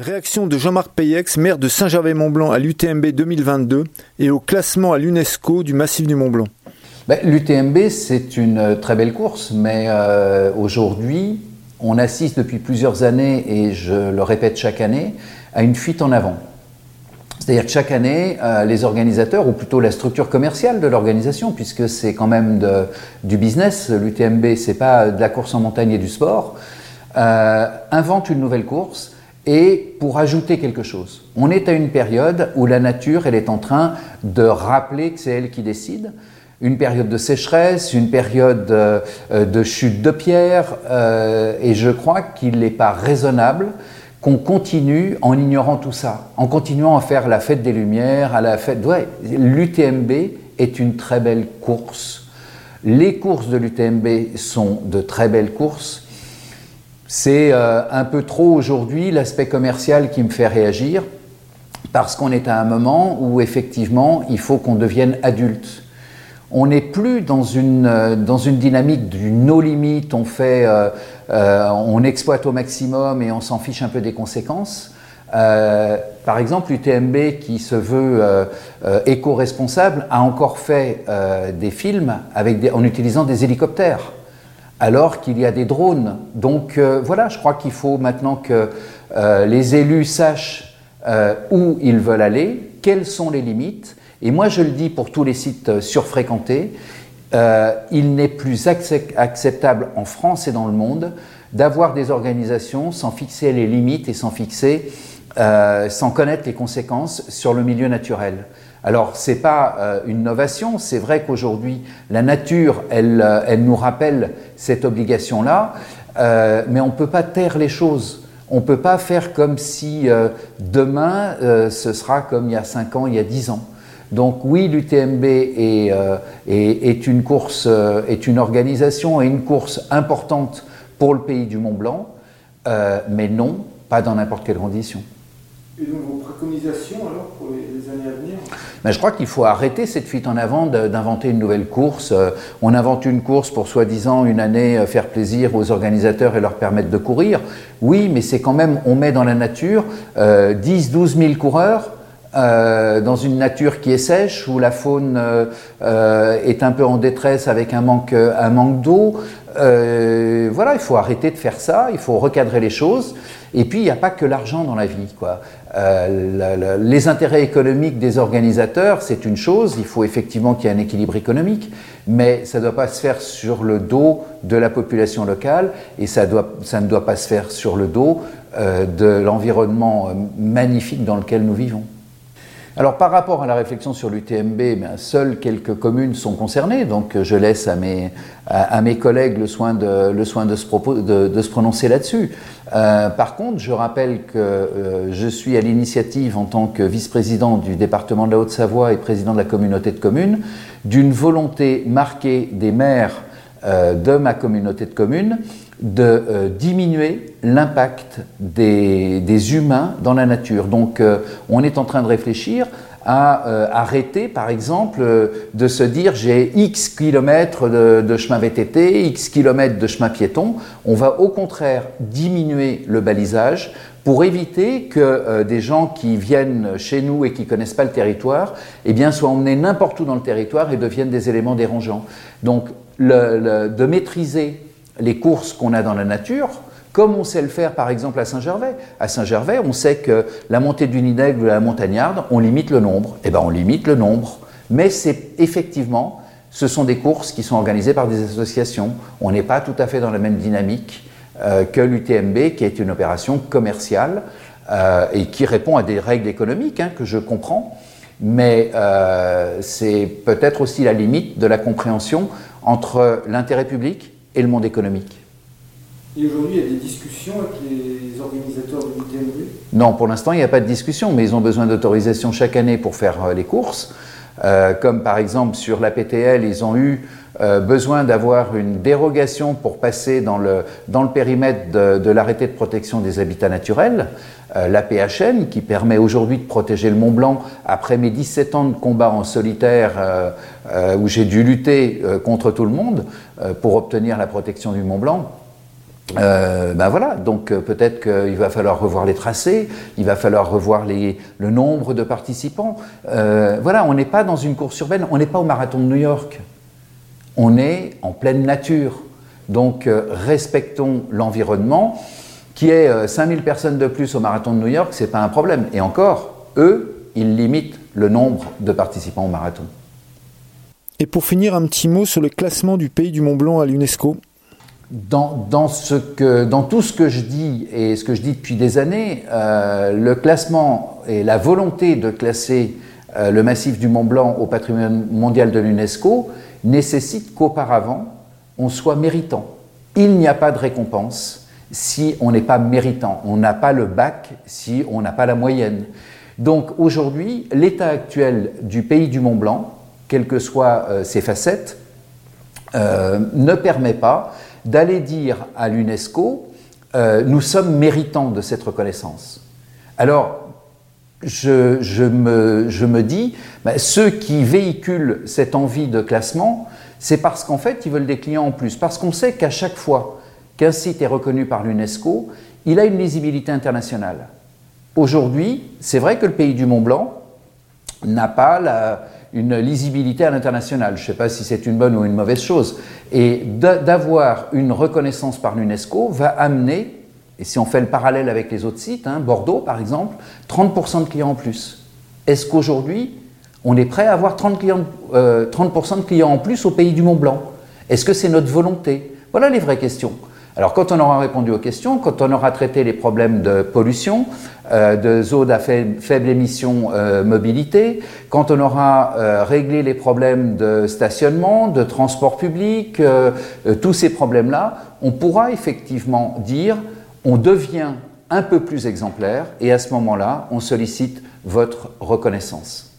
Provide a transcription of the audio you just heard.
Réaction de Jean-Marc Payex, maire de Saint-Gervais-Mont-Blanc à l'UTMB 2022 et au classement à l'UNESCO du massif du Mont-Blanc. Ben, L'UTMB, c'est une euh, très belle course, mais euh, aujourd'hui, on assiste depuis plusieurs années, et je le répète chaque année, à une fuite en avant. C'est-à-dire que chaque année, euh, les organisateurs, ou plutôt la structure commerciale de l'organisation, puisque c'est quand même du business, l'UTMB, c'est pas de la course en montagne et du sport, euh, inventent une nouvelle course et pour ajouter quelque chose. On est à une période où la nature, elle est en train de rappeler que c'est elle qui décide. Une période de sécheresse, une période euh, de chute de pierre, euh, et je crois qu'il n'est pas raisonnable qu'on continue en ignorant tout ça, en continuant à faire la fête des Lumières, à la fête. Ouais, l'UTMB est une très belle course. Les courses de l'UTMB sont de très belles courses. C'est euh, un peu trop aujourd'hui l'aspect commercial qui me fait réagir, parce qu'on est à un moment où effectivement il faut qu'on devienne adulte. On n'est plus dans une, euh, dans une dynamique du no limit, on, fait, euh, on exploite au maximum et on s'en fiche un peu des conséquences. Par exemple, l'UTMB, qui se veut éco-responsable, a encore fait des films avec en utilisant des hélicoptères alors qu'il y a des drones. Donc euh, voilà, je crois qu'il faut maintenant que euh, les élus sachent euh, où ils veulent aller, quelles sont les limites. Et moi, je le dis pour tous les sites surfréquentés, il n'est plus accep- acceptable en France et dans le monde d'avoir des organisations sans fixer les limites et sans fixer, euh, sans connaître les conséquences sur le milieu naturel. Alors, c'est pas euh, une novation, c'est vrai qu'aujourd'hui, la nature, elle, euh, nous rappelle cette obligation-là, mais on ne peut pas taire les choses. On ne peut pas faire comme si demain, ce sera comme il y a 5 ans, il y a 10 ans. Donc oui, l'UTMB est, une course, est une organisation et une course importante pour le pays du Mont Blanc, mais non, pas dans n'importe quelle condition. Et donc vos préconisations alors pour les, années à venir Mais je crois qu'il faut arrêter cette fuite en avant d'inventer une nouvelle course. Euh, On invente une course pour soi-disant une année euh, faire plaisir aux organisateurs et leur permettre de courir. Oui, mais c'est quand même, on met dans la nature euh, 10, 12 000 coureurs. euh, dans une nature qui est sèche, où la faune euh, euh, est un peu en détresse avec un manque, un manque d'eau. Euh, voilà, il faut arrêter de faire ça, il faut recadrer les choses. Et puis, il n'y a pas que l'argent dans la vie. Quoi. Euh, les intérêts économiques des organisateurs, c'est une chose, il faut effectivement qu'il y ait un équilibre économique, mais ça ne doit pas se faire sur le dos de la population locale et ça, ne doit pas se faire sur le dos euh, de l'environnement magnifique dans lequel nous vivons. Alors par rapport à la réflexion sur l'UTMB, ben, seules quelques communes sont concernées, donc euh, je laisse à mes, collègues le soin de, se, prononcer là-dessus. Euh, par contre, je rappelle que euh, je suis à l'initiative en tant que vice-président du département de la Haute-Savoie et président de la communauté de communes d'une volonté marquée des maires de ma communauté de communes de euh, diminuer l'impact des, des humains dans la nature. Donc euh, on est en train de réfléchir à euh, arrêter, par exemple, de se dire j'ai X kilomètres de, de chemin VTT, X kilomètres de chemin piéton. On va au contraire diminuer le balisage pour éviter que des gens qui viennent chez nous et qui connaissent pas le territoire, eh bien, soient emmenés n'importe où dans le territoire et deviennent des éléments dérangeants. Donc, de maîtriser les courses qu'on a dans la nature, comme on sait le faire par exemple à Saint-Gervais. À Saint-Gervais, on sait que la montée du Nidègle ou la montagnarde, on limite le nombre. Eh bien, on limite le nombre. Mais c'est effectivement, ce sont des courses qui sont organisées par des associations. On n'est pas tout à fait dans la même dynamique euh, que l'UTMB, qui est une opération commerciale euh, et qui répond à des règles économiques hein, que je comprends. Mais euh, c'est peut-être aussi la limite de la compréhension entre l'intérêt public et le monde économique. Et aujourd'hui, il y a des discussions avec les organisateurs de l'UTMB Non, pour l'instant, il n'y a pas de discussion, mais ils ont besoin d'autorisation chaque année pour faire euh, les courses. Euh, comme par exemple sur la PTL, ils ont eu euh, besoin d'avoir une dérogation pour passer dans le, dans le périmètre de, de l'arrêté de protection des habitats naturels, euh, la PHN, qui permet aujourd'hui de protéger le Mont Blanc après mes 17 ans de combat en solitaire euh, euh, où j'ai dû lutter contre tout le monde pour obtenir la protection du Mont Blanc. Ben voilà, donc peut-être qu'il va falloir revoir les tracés, il va falloir revoir les, le nombre de participants. Voilà, on n'est pas dans une course urbaine, on n'est pas au marathon de New York, on est en pleine nature. Donc respectons l'environnement. Qui est 5000 personnes de plus au marathon de New York, c'est pas un problème. Et encore, eux, ils limitent le nombre de participants au marathon. Et pour finir, un petit mot sur le classement du pays du Mont Blanc à l'UNESCO. Dans, dans, ce que, dans, tout ce que je dis et ce que je dis depuis des années, euh, le classement et la volonté de classer euh, le massif du Mont Blanc au patrimoine mondial de l'UNESCO nécessite qu'auparavant, on soit méritant. Il n'y a pas de récompense si on n'est pas méritant. On n'a pas le bac si on n'a pas la moyenne. Donc aujourd'hui, l'état actuel du pays du Mont Blanc, quelles que soient euh, ses facettes, euh, ne permet pas d'aller dire à l'UNESCO nous sommes méritants de cette reconnaissance. Alors, je, me, dis, bah, ceux qui véhiculent cette envie de classement, c'est parce qu'en fait, ils veulent des clients en plus. Parce qu'on sait qu'à chaque fois qu'un site est reconnu par l'UNESCO, il a une lisibilité internationale. Aujourd'hui, c'est vrai que le pays du Mont Blanc n'a pas une lisibilité à l'international. Je ne sais pas si c'est une bonne ou une mauvaise chose. Et d'avoir une reconnaissance par l'UNESCO va amener, et si on fait le parallèle avec les autres sites, hein, Bordeaux par exemple, 30% de clients en plus. Est-ce qu'aujourd'hui, on est prêt à avoir 30%, clients, euh, 30 de clients en plus au pays du Mont Blanc Est-ce que c'est notre volonté? Voilà les vraies questions. Alors quand on aura répondu aux questions, quand on aura traité les problèmes de pollution, euh, de zones à faible, émission euh, mobilité, quand on aura réglé les problèmes de stationnement, de transport public, tous ces problèmes-là, on pourra effectivement dire on devient un peu plus exemplaire et à ce moment-là, on sollicite votre reconnaissance.